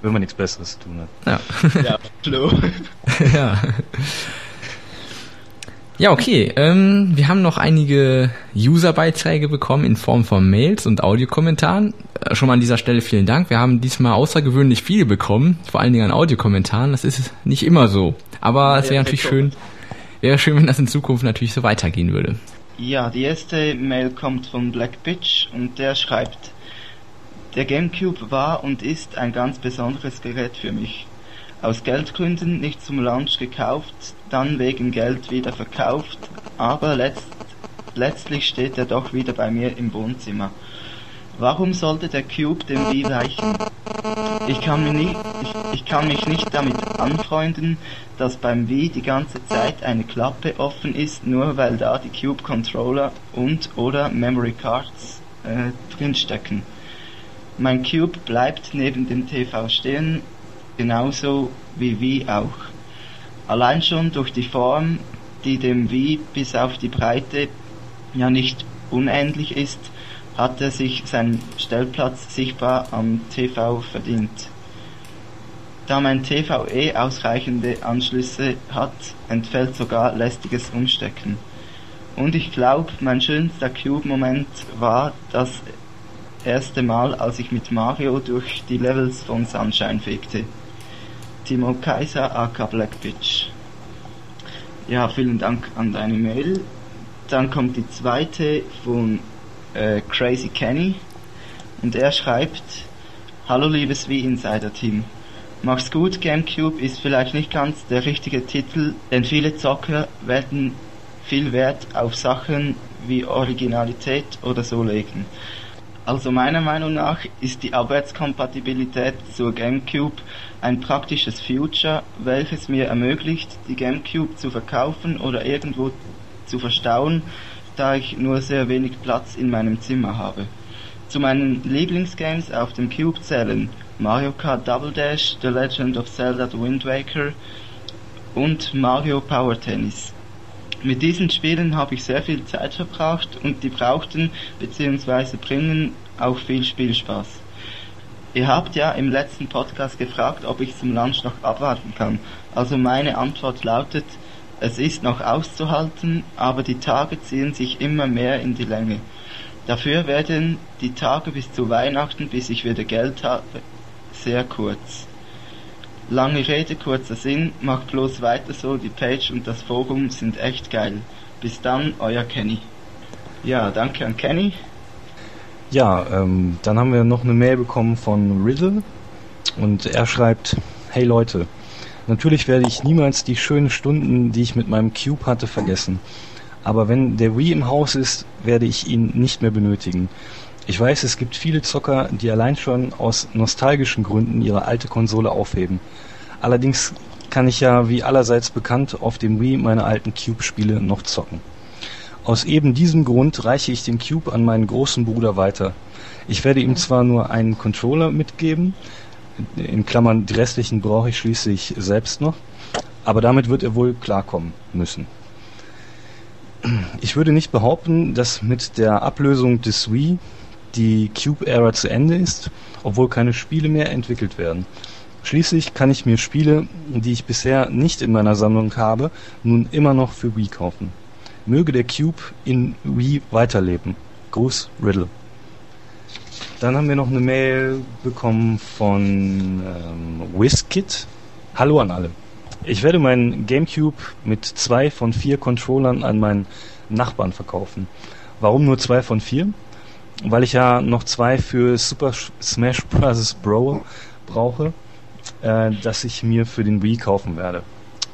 Wenn man nichts Besseres zu tun hat. Ja. [LAUGHS] ja, Flo. ja. Ja, okay. Ähm, wir haben noch einige User-Beiträge bekommen in Form von Mails und Audiokommentaren. Äh, schon mal an dieser Stelle vielen Dank. Wir haben diesmal außergewöhnlich viele bekommen, vor allen Dingen an Audiokommentaren. Das ist nicht immer so. Aber es wäre natürlich schön, wäre schön, wenn das in Zukunft natürlich so weitergehen würde. Ja, die erste Mail kommt von Black Bitch und der schreibt, der GameCube war und ist ein ganz besonderes Gerät für mich. Aus Geldgründen nicht zum Launch gekauft, dann wegen Geld wieder verkauft, aber letzt, letztlich steht er doch wieder bei mir im Wohnzimmer. Warum sollte der Cube dem Wii weichen? Ich kann, mir nicht, ich, ich kann mich nicht damit anfreunden, dass beim Wii die ganze Zeit eine Klappe offen ist, nur weil da die Cube Controller und oder Memory Cards äh, drinstecken. Mein Cube bleibt neben dem TV stehen, genauso wie Wii auch. Allein schon durch die Form, die dem Wii bis auf die Breite ja nicht unähnlich ist, hat er sich seinen Stellplatz sichtbar am TV verdient. Da mein TV eh ausreichende Anschlüsse hat, entfällt sogar lästiges Umstecken. Und ich glaube, mein schönster Cube-Moment war das erste Mal, als ich mit Mario durch die Levels von Sunshine fegte. Timo Kaiser aka Black Bitch. Ja, vielen Dank an deine Mail. Dann kommt die zweite von äh, Crazy Kenny und er schreibt Hallo liebes Wie Insider Team. Mach's gut, GameCube ist vielleicht nicht ganz der richtige Titel, denn viele Zocker werden viel Wert auf Sachen wie Originalität oder so legen. Also meiner Meinung nach ist die Abwärtskompatibilität zur GameCube ein praktisches Future, welches mir ermöglicht, die GameCube zu verkaufen oder irgendwo zu verstauen, da ich nur sehr wenig Platz in meinem Zimmer habe. Zu meinen Lieblingsgames auf dem Cube zählen Mario Kart Double Dash, The Legend of Zelda The Wind Waker und Mario Power Tennis. Mit diesen Spielen habe ich sehr viel Zeit verbracht und die brauchten bzw. bringen auch viel Spielspaß. Ihr habt ja im letzten Podcast gefragt, ob ich zum Lunch noch abwarten kann. Also meine Antwort lautet, es ist noch auszuhalten, aber die Tage ziehen sich immer mehr in die Länge. Dafür werden die Tage bis zu Weihnachten, bis ich wieder Geld habe, sehr kurz. Lange Rede, kurzer Sinn, macht bloß weiter so, die Page und das Forum sind echt geil. Bis dann, euer Kenny. Ja, danke an Kenny. Ja, ähm, dann haben wir noch eine Mail bekommen von Riddle und er schreibt, hey Leute, natürlich werde ich niemals die schönen Stunden, die ich mit meinem Cube hatte, vergessen. Aber wenn der Wii im Haus ist, werde ich ihn nicht mehr benötigen. Ich weiß, es gibt viele Zocker, die allein schon aus nostalgischen Gründen ihre alte Konsole aufheben. Allerdings kann ich ja, wie allerseits bekannt, auf dem Wii meine alten Cube-Spiele noch zocken. Aus eben diesem Grund reiche ich den Cube an meinen großen Bruder weiter. Ich werde ihm zwar nur einen Controller mitgeben, in Klammern die restlichen brauche ich schließlich selbst noch, aber damit wird er wohl klarkommen müssen. Ich würde nicht behaupten, dass mit der Ablösung des Wii die Cube-Ära zu Ende ist, obwohl keine Spiele mehr entwickelt werden. Schließlich kann ich mir Spiele, die ich bisher nicht in meiner Sammlung habe, nun immer noch für Wii kaufen. Möge der Cube in Wii weiterleben. Gruß, Riddle. Dann haben wir noch eine Mail bekommen von ähm, WizKid. Hallo an alle. Ich werde meinen GameCube mit zwei von vier Controllern an meinen Nachbarn verkaufen. Warum nur zwei von vier? weil ich ja noch zwei für Super Smash Bros. Bro brauche, äh, dass ich mir für den Wii kaufen werde.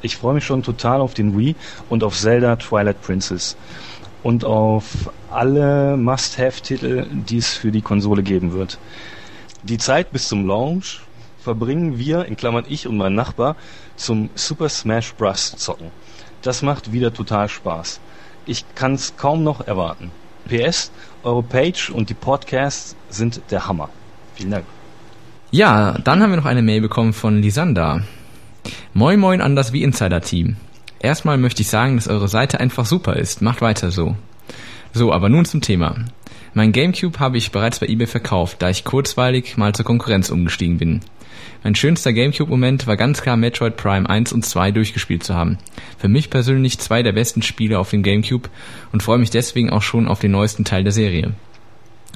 Ich freue mich schon total auf den Wii und auf Zelda Twilight Princess und auf alle Must-Have-Titel, die es für die Konsole geben wird. Die Zeit bis zum Launch verbringen wir, in Klammern ich und mein Nachbar, zum Super Smash Bros. zocken. Das macht wieder total Spaß. Ich kann es kaum noch erwarten. PS, eure Page und die Podcasts sind der Hammer. Vielen Dank. Ja, dann haben wir noch eine Mail bekommen von Lisanda. Moin moin an das Wie-Insider-Team. Erstmal möchte ich sagen, dass eure Seite einfach super ist. Macht weiter so. So, aber nun zum Thema. Mein Gamecube habe ich bereits bei eBay verkauft, da ich kurzweilig mal zur Konkurrenz umgestiegen bin. Mein schönster Gamecube-Moment war ganz klar Metroid Prime 1 und 2 durchgespielt zu haben. Für mich persönlich zwei der besten Spiele auf dem Gamecube und freue mich deswegen auch schon auf den neuesten Teil der Serie.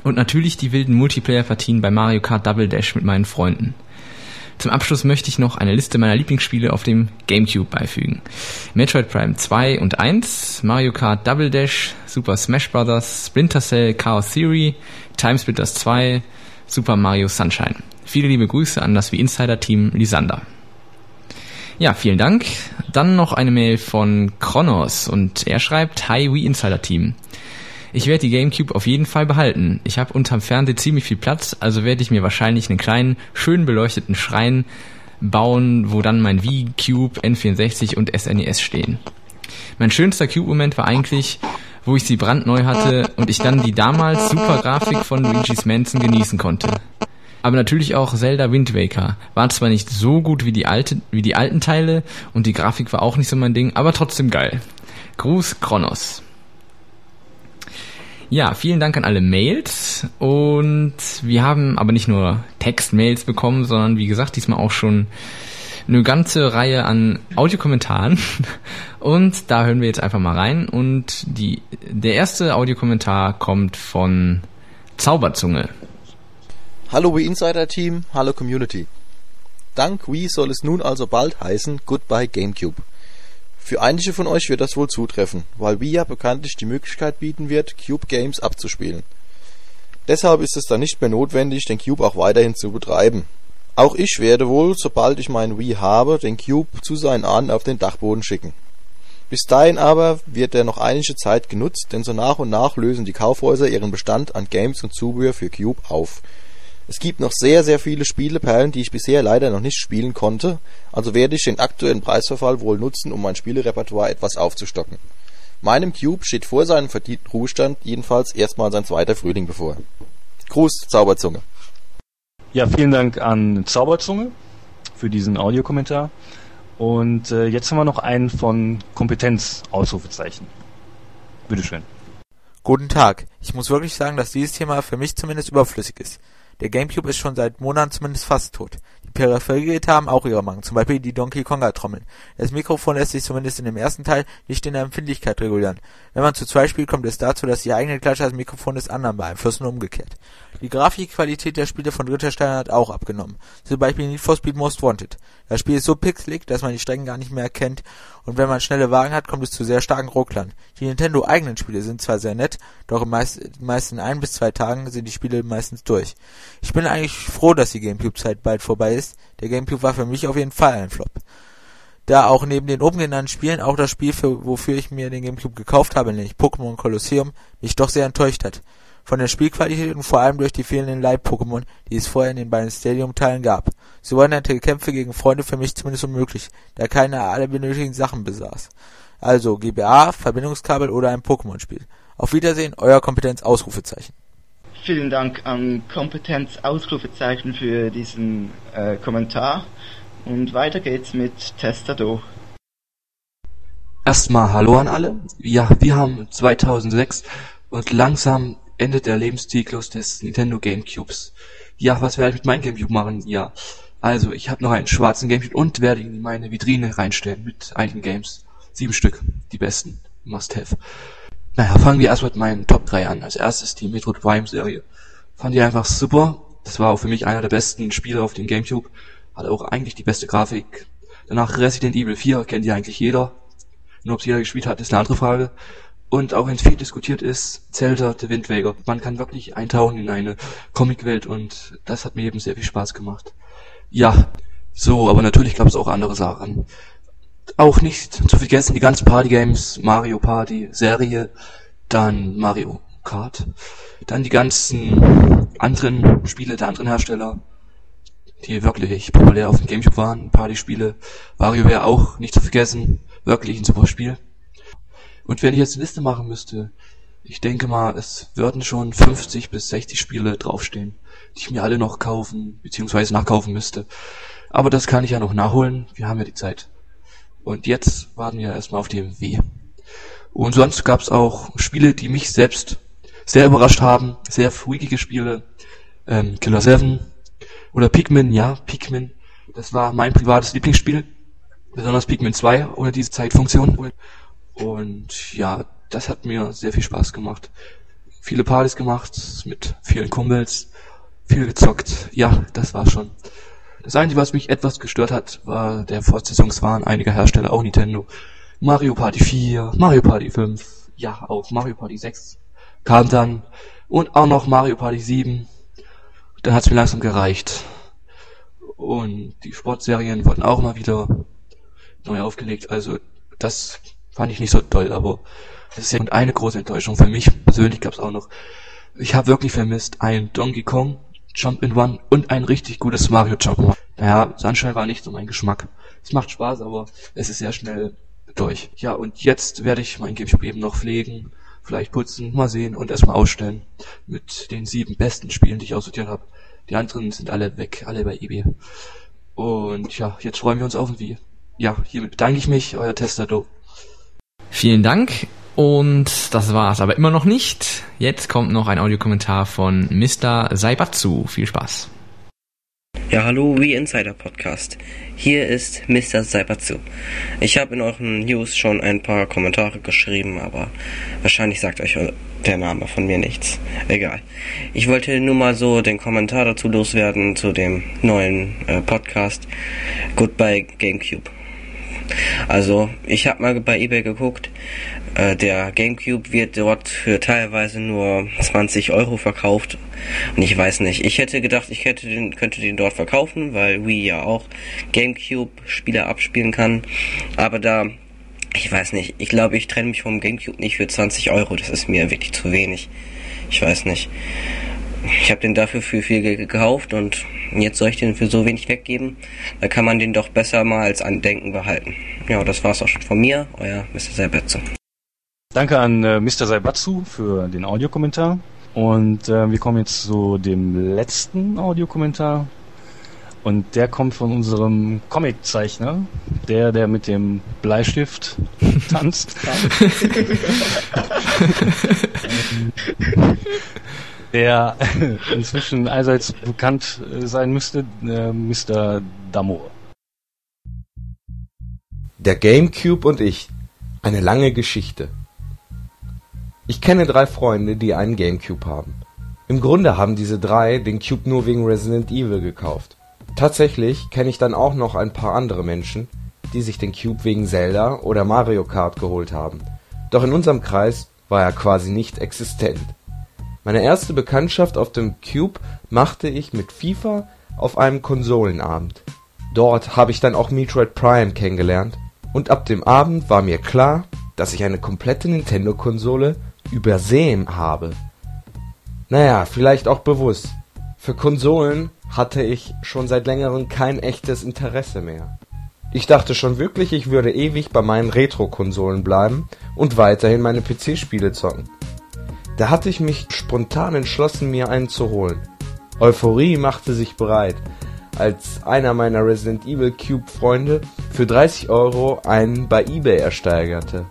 Und natürlich die wilden Multiplayer-Partien bei Mario Kart Double Dash mit meinen Freunden. Zum Abschluss möchte ich noch eine Liste meiner Lieblingsspiele auf dem Gamecube beifügen. Metroid Prime 2 und 1, Mario Kart Double Dash, Super Smash Bros., Splinter Cell Chaos Theory, Timesplitters 2, Super Mario Sunshine. Viele liebe Grüße an das wie Insider Team Lisander. Ja, vielen Dank. Dann noch eine Mail von Kronos und er schreibt Hi We Insider Team. Ich werde die GameCube auf jeden Fall behalten. Ich habe unterm Fernseher ziemlich viel Platz, also werde ich mir wahrscheinlich einen kleinen, schön beleuchteten Schrein bauen, wo dann mein Wii, Cube, N64 und SNES stehen. Mein schönster Cube-Moment war eigentlich, wo ich sie brandneu hatte und ich dann die damals super Grafik von Luigi's Mansion genießen konnte. Aber natürlich auch Zelda Wind Waker. War zwar nicht so gut wie die, alte, wie die alten Teile und die Grafik war auch nicht so mein Ding, aber trotzdem geil. Gruß Kronos. Ja, vielen Dank an alle Mails und wir haben aber nicht nur Textmails bekommen, sondern wie gesagt diesmal auch schon eine ganze Reihe an Audiokommentaren [LAUGHS] und da hören wir jetzt einfach mal rein und die, der erste Audiokommentar kommt von Zauberzunge. Hallo Wii Insider Team, hallo Community. Dank Wii soll es nun also bald heißen Goodbye GameCube. Für einige von euch wird das wohl zutreffen, weil Wii ja bekanntlich die Möglichkeit bieten wird, Cube Games abzuspielen. Deshalb ist es dann nicht mehr notwendig, den Cube auch weiterhin zu betreiben. Auch ich werde wohl, sobald ich meinen Wii habe, den Cube zu seinen Ahnen auf den Dachboden schicken. Bis dahin aber wird er noch einige Zeit genutzt, denn so nach und nach lösen die Kaufhäuser ihren Bestand an Games und Zubehör für Cube auf es gibt noch sehr, sehr viele Spieleperlen, die ich bisher leider noch nicht spielen konnte, also werde ich den aktuellen Preisverfall wohl nutzen, um mein Spielerepertoire etwas aufzustocken. Meinem Cube steht vor seinem verdienten Ruhestand jedenfalls erstmal sein zweiter Frühling bevor. Gruß, Zauberzunge. Ja, vielen Dank an Zauberzunge für diesen Audiokommentar. Und äh, jetzt haben wir noch einen von Kompetenz, Ausrufezeichen. Bitteschön. Guten Tag. Ich muss wirklich sagen, dass dieses Thema für mich zumindest überflüssig ist. Der Gamecube ist schon seit Monaten zumindest fast tot. Die Peripheriegeräte haben auch ihre Mangel, zum Beispiel die Donkey-Konga-Trommel. Das Mikrofon lässt sich zumindest in dem ersten Teil nicht in der Empfindlichkeit regulieren. Wenn man zu zweit spielt, kommt es dazu, dass die eigene Klatsche das Mikrofon des anderen beeinflusst und umgekehrt. Die Grafikqualität der Spiele von Ritterstein hat auch abgenommen. Zum Beispiel Need for Speed Most Wanted. Das Spiel ist so pixelig, dass man die Strecken gar nicht mehr erkennt und wenn man schnelle Wagen hat, kommt es zu sehr starken Rucklern. Die Nintendo-eigenen Spiele sind zwar sehr nett, doch meist, meist in ein bis zwei Tagen sind die Spiele meistens durch. Ich bin eigentlich froh, dass die Gamecube-Zeit bald vorbei ist. Der Gamecube war für mich auf jeden Fall ein Flop. Da auch neben den oben genannten Spielen auch das Spiel, für, wofür ich mir den Gamecube gekauft habe, nämlich Pokémon Colosseum, mich doch sehr enttäuscht hat von der Spielqualität und vor allem durch die fehlenden Live-Pokémon, die es vorher in den beiden Stadium-Teilen gab. So waren nette Kämpfe gegen Freunde für mich zumindest unmöglich, da keiner alle benötigten Sachen besaß. Also GBA, Verbindungskabel oder ein Pokémon-Spiel. Auf Wiedersehen, euer Kompetenz Ausrufezeichen. Vielen Dank an Kompetenz Ausrufezeichen für diesen äh, Kommentar. Und weiter geht's mit Testado. Erstmal Hallo an alle. Ja, wir haben 2006 und langsam endet der Lebenszyklus des Nintendo Gamecubes. Ja, was werde ich mit meinem Gamecube machen? Ja, also ich habe noch einen schwarzen Gamecube und werde ihn in meine Vitrine reinstellen mit einigen Games. Sieben Stück, die besten, must have. Naja, fangen wir erst mit meinen Top 3 an. Als erstes die Metroid Prime Serie. Fand ich einfach super. Das war auch für mich einer der besten Spiele auf dem Gamecube. Hatte auch eigentlich die beste Grafik. Danach Resident Evil 4, kennt ja eigentlich jeder. Nur ob es jeder gespielt hat, ist eine andere Frage. Und auch wenn viel diskutiert ist, Zelda, The Wind Waker. Man kann wirklich eintauchen in eine Comicwelt und das hat mir eben sehr viel Spaß gemacht. Ja, so, aber natürlich gab es auch andere Sachen. Auch nicht zu vergessen die ganzen Partygames, Mario Party, Serie, dann Mario Kart, dann die ganzen anderen Spiele der anderen Hersteller, die wirklich populär auf dem Gamecube waren, Partyspiele. Mario wäre auch nicht zu vergessen, wirklich ein super Spiel. Und wenn ich jetzt eine Liste machen müsste, ich denke mal, es würden schon 50 bis 60 Spiele draufstehen, die ich mir alle noch kaufen bzw. nachkaufen müsste. Aber das kann ich ja noch nachholen, wir haben ja die Zeit. Und jetzt warten wir erstmal auf die MW. Und sonst gab es auch Spiele, die mich selbst sehr überrascht haben, sehr freakige Spiele. Ähm, Killer 7 oder Pikmin, ja, Pikmin. Das war mein privates Lieblingsspiel. Besonders Pikmin 2 ohne diese Zeitfunktion. Und ja, das hat mir sehr viel Spaß gemacht. Viele Partys gemacht, mit vielen Kumpels, viel gezockt. Ja, das war schon. Das Einzige, was mich etwas gestört hat, war der Fortsetzungswahn einiger Hersteller, auch Nintendo. Mario Party 4, Mario Party 5, ja, auch Mario Party 6 kam dann. Und auch noch Mario Party 7. Dann hat's mir langsam gereicht. Und die Sportserien wurden auch mal wieder neu aufgelegt. Also das fand ich nicht so toll, aber das ist ja und eine große Enttäuschung für mich persönlich gab es auch noch. Ich habe wirklich vermisst ein Donkey Kong Jump in One und ein richtig gutes Mario Jump. Naja, Sunshine war nicht so mein Geschmack. Es macht Spaß, aber es ist sehr schnell durch. Ja, und jetzt werde ich mein Gamecube eben noch pflegen, vielleicht putzen, mal sehen und erstmal ausstellen mit den sieben besten Spielen, die ich aussortiert habe, Die anderen sind alle weg, alle bei eBay. Und ja, jetzt freuen wir uns auf ein Wii. Ja, hiermit bedanke ich mich, euer Testado. Vielen Dank. Und das war's aber immer noch nicht. Jetzt kommt noch ein Audiokommentar von Mr. Saibatsu. Viel Spaß. Ja, hallo, We Insider Podcast. Hier ist Mr. Saibatsu. Ich habe in euren News schon ein paar Kommentare geschrieben, aber wahrscheinlich sagt euch der Name von mir nichts. Egal. Ich wollte nur mal so den Kommentar dazu loswerden zu dem neuen äh, Podcast Goodbye GameCube. Also, ich habe mal bei eBay geguckt. Äh, der GameCube wird dort für teilweise nur 20 Euro verkauft. Und ich weiß nicht. Ich hätte gedacht, ich hätte den, könnte den dort verkaufen, weil Wii ja auch GameCube-Spiele abspielen kann. Aber da, ich weiß nicht. Ich glaube, ich trenne mich vom GameCube nicht für 20 Euro. Das ist mir wirklich zu wenig. Ich weiß nicht. Ich habe den dafür für viel Geld gekauft und jetzt soll ich den für so wenig weggeben. Da kann man den doch besser mal als Andenken behalten. Ja, das war's auch schon von mir, euer Mr. Saibatsu. Danke an äh, Mr. Saibatsu für den Audiokommentar. Und äh, wir kommen jetzt zu dem letzten Audiokommentar. Und der kommt von unserem Comiczeichner, der, der mit dem Bleistift [LAUGHS] tanzt. [LAUGHS] [LAUGHS] der [LAUGHS] inzwischen allseits bekannt äh, sein müsste, äh, Mr. Damour. Der Gamecube und ich. Eine lange Geschichte. Ich kenne drei Freunde, die einen Gamecube haben. Im Grunde haben diese drei den Cube nur wegen Resident Evil gekauft. Tatsächlich kenne ich dann auch noch ein paar andere Menschen, die sich den Cube wegen Zelda oder Mario Kart geholt haben. Doch in unserem Kreis war er quasi nicht existent. Meine erste Bekanntschaft auf dem Cube machte ich mit FIFA auf einem Konsolenabend. Dort habe ich dann auch Metroid Prime kennengelernt und ab dem Abend war mir klar, dass ich eine komplette Nintendo-Konsole übersehen habe. Naja, vielleicht auch bewusst. Für Konsolen hatte ich schon seit längerem kein echtes Interesse mehr. Ich dachte schon wirklich, ich würde ewig bei meinen Retro-Konsolen bleiben und weiterhin meine PC-Spiele zocken. Da hatte ich mich spontan entschlossen, mir einen zu holen. Euphorie machte sich bereit, als einer meiner Resident Evil Cube Freunde für 30 Euro einen bei eBay ersteigerte.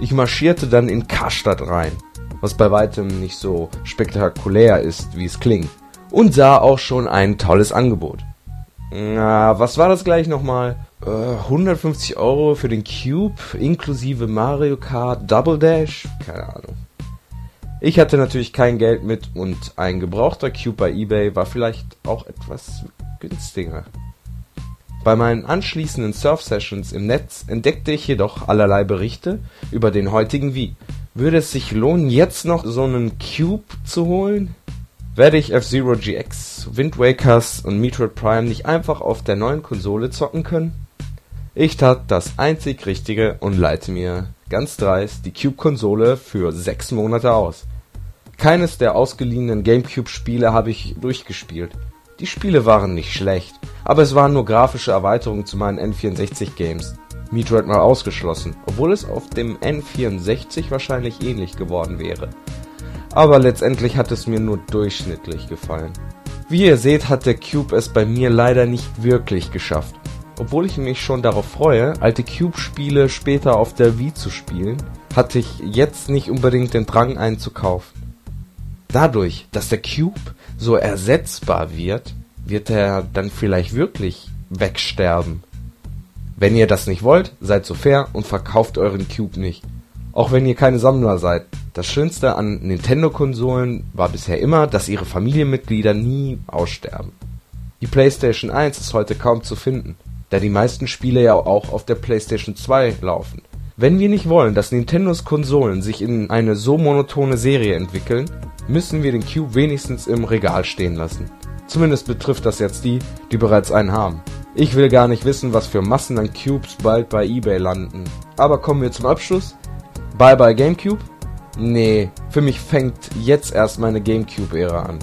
Ich marschierte dann in Karstadt rein, was bei weitem nicht so spektakulär ist, wie es klingt, und sah auch schon ein tolles Angebot. Na, was war das gleich nochmal? Äh, 150 Euro für den Cube inklusive Mario Kart Double Dash? Keine Ahnung. Ich hatte natürlich kein Geld mit und ein gebrauchter Cube bei eBay war vielleicht auch etwas günstiger. Bei meinen anschließenden Surf-Sessions im Netz entdeckte ich jedoch allerlei Berichte über den heutigen Wii. Würde es sich lohnen, jetzt noch so einen Cube zu holen? Werde ich F-Zero GX, Wind Wakers und Metroid Prime nicht einfach auf der neuen Konsole zocken können? Ich tat das einzig Richtige und leite mir ganz dreist die Cube-Konsole für sechs Monate aus. Keines der ausgeliehenen Gamecube-Spiele habe ich durchgespielt. Die Spiele waren nicht schlecht, aber es waren nur grafische Erweiterungen zu meinen N64-Games. Metroid mal ausgeschlossen, obwohl es auf dem N64 wahrscheinlich ähnlich geworden wäre. Aber letztendlich hat es mir nur durchschnittlich gefallen. Wie ihr seht, hat der Cube es bei mir leider nicht wirklich geschafft. Obwohl ich mich schon darauf freue, alte Cube-Spiele später auf der Wii zu spielen, hatte ich jetzt nicht unbedingt den Drang, einen zu kaufen. Dadurch, dass der Cube so ersetzbar wird, wird er dann vielleicht wirklich wegsterben. Wenn ihr das nicht wollt, seid so fair und verkauft euren Cube nicht. Auch wenn ihr keine Sammler seid. Das Schönste an Nintendo-Konsolen war bisher immer, dass ihre Familienmitglieder nie aussterben. Die PlayStation 1 ist heute kaum zu finden da die meisten Spiele ja auch auf der PlayStation 2 laufen. Wenn wir nicht wollen, dass Nintendos Konsolen sich in eine so monotone Serie entwickeln, müssen wir den Cube wenigstens im Regal stehen lassen. Zumindest betrifft das jetzt die, die bereits einen haben. Ich will gar nicht wissen, was für Massen an Cubes bald bei eBay landen. Aber kommen wir zum Abschluss. Bye bye Gamecube? Nee, für mich fängt jetzt erst meine Gamecube-Ära an.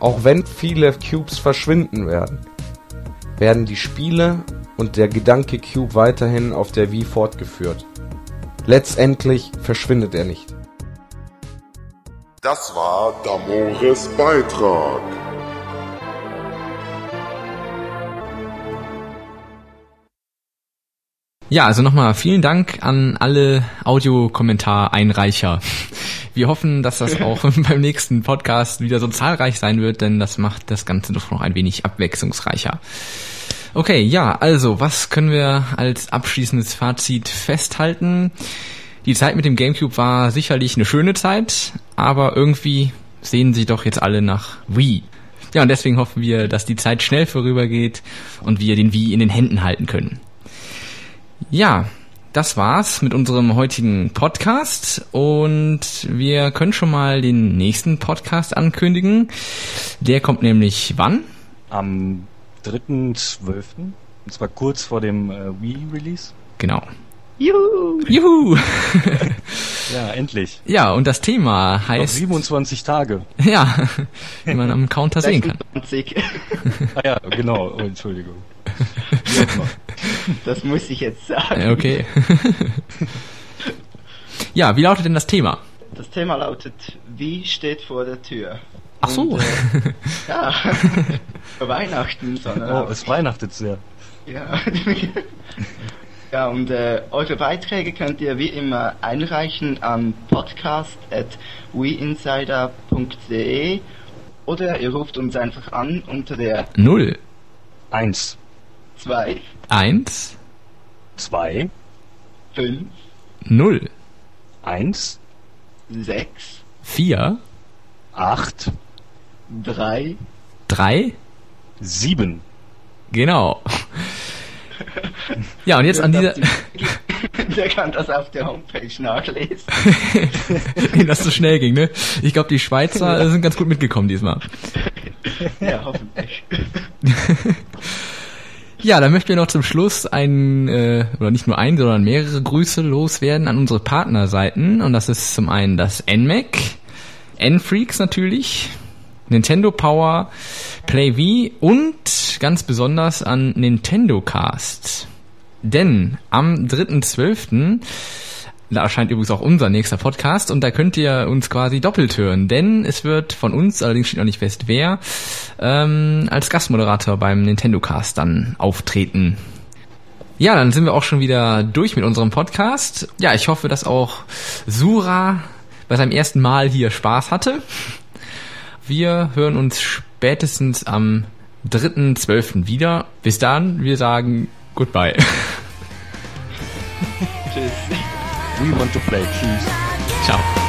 Auch wenn viele Cubes verschwinden werden, werden die Spiele und der Gedanke Cube weiterhin auf der Wii fortgeführt. Letztendlich verschwindet er nicht. Das war Damores Beitrag. Ja, also nochmal vielen Dank an alle Audiokommentareinreicher. Wir hoffen, dass das [LAUGHS] auch beim nächsten Podcast wieder so zahlreich sein wird, denn das macht das Ganze doch noch ein wenig abwechslungsreicher. Okay, ja, also was können wir als abschließendes Fazit festhalten? Die Zeit mit dem GameCube war sicherlich eine schöne Zeit, aber irgendwie sehen sie doch jetzt alle nach Wii. Ja, und deswegen hoffen wir, dass die Zeit schnell vorübergeht und wir den Wii in den Händen halten können. Ja, das war's mit unserem heutigen Podcast und wir können schon mal den nächsten Podcast ankündigen. Der kommt nämlich wann? Am 3.12. Und zwar kurz vor dem äh, Wii-Release. Genau. Juhu! Juhu! [LAUGHS] Ja, endlich. ja, und das Thema Noch heißt, 27 Tage. [LAUGHS] ja, wie man am Counter sehen kann. 26. [LAUGHS] Ah ja, genau. Oh, Entschuldigung. Das muss ich jetzt sagen. Ja, Okay. ja, wie lautet denn das Thema? Das Thema lautet, wie steht vor der Tür? Ach so. Und, äh, ja, für Weihnachten, sondern Oh, es weihnachtet sehr. ja. Ja, und äh, eure Beiträge könnt ihr wie immer einreichen an podcast.weinsider.de oder ihr ruft uns einfach an unter der Null, Eins, 2, eins, zwei, 5, null, eins, 6, vier, acht, 3, drei, sieben. genau. [LAUGHS] Ja, und jetzt an dieser, [LAUGHS] Der kann das auf der Homepage nachlesen. [LAUGHS] das so schnell ging, ne? Ich glaube, die Schweizer sind ganz gut mitgekommen diesmal. Ja, hoffentlich. [LAUGHS] Ja, dann möchten wir noch zum Schluss ein, äh, oder nicht nur ein, sondern mehrere Grüße loswerden an unsere Partnerseiten. Und das ist zum einen das NMAC, N-Freaks natürlich, Nintendo Power, Play V und ganz besonders an Nintendo Cast. Denn am 3.12. Da erscheint übrigens auch unser nächster Podcast und da könnt ihr uns quasi doppelt hören, denn es wird von uns, allerdings steht noch nicht fest wer, ähm, als Gastmoderator beim Nintendo Cast dann auftreten. Ja, dann sind wir auch schon wieder durch mit unserem Podcast. Ja, ich hoffe, dass auch Sura bei seinem ersten Mal hier Spaß hatte. Wir hören uns spätestens am 3.12. wieder. Bis dann, wir sagen Goodbye. [LAUGHS] Tschüss. We want to play. Tschüss. Ciao.